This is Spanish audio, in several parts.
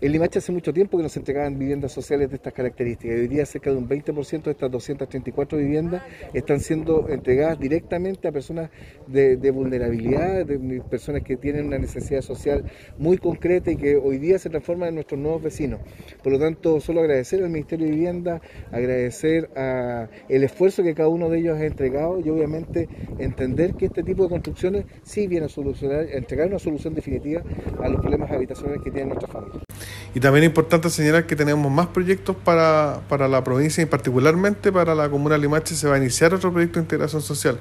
En Limache hace mucho tiempo que nos entregaban viviendas sociales de estas características. Hoy día cerca de un 20% de estas 234 viviendas están siendo entregadas directamente a personas de, vulnerabilidad, de personas que tienen una necesidad social muy concreta y que hoy día se transforman en nuestros nuevos vecinos. Por lo tanto, solo agradecer al Ministerio de Vivienda, agradecer a el esfuerzo que cada uno de ellos ha entregado y obviamente entender que este tipo de construcciones sí viene a solucionar, a entregar una solución definitiva a los problemas habitacionales que tienen nuestras familias. Y también es importante señalar que tenemos más proyectos para, para la provincia y particularmente para la comuna de Limache se va a iniciar otro proyecto de integración social.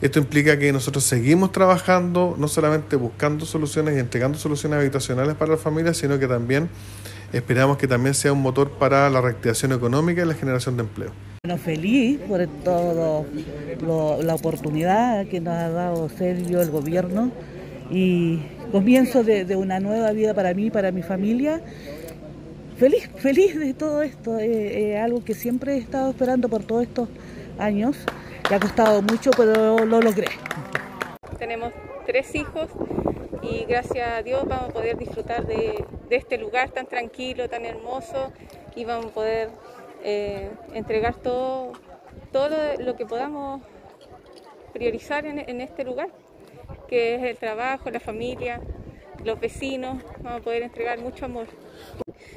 Esto implica que nosotros seguimos trabajando, no solamente buscando soluciones y entregando soluciones habitacionales para las familias, sino que también esperamos que también sea un motor para la reactivación económica y la generación de empleo. Bueno, feliz por toda la oportunidad que nos ha dado Sergio, el gobierno, y comienzo de, una nueva vida para mí para mi familia. Feliz, feliz de todo esto, es algo que siempre he estado esperando por todos estos años. Me ha costado mucho, pero lo logré. Tenemos tres hijos y gracias a Dios vamos a poder disfrutar de, este lugar tan tranquilo, tan hermoso y vamos a poder eh, entregar todo, todo lo, que podamos priorizar en este lugar que es el trabajo, la familia, los vecinos, vamos a poder entregar mucho amor.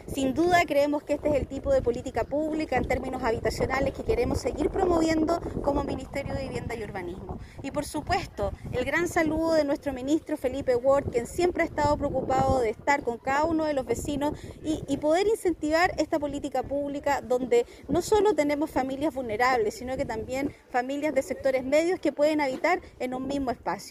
Sin duda creemos que este es el tipo de política pública en términos habitacionales que queremos seguir promoviendo como Ministerio de Vivienda y Urbanismo. Y por supuesto, el gran saludo de nuestro ministro Felipe Ward, quien siempre ha estado preocupado de estar con cada uno de los vecinos y, y poder incentivar esta política pública donde no solo tenemos familias vulnerables, sino que también familias de sectores medios que pueden habitar en un mismo espacio.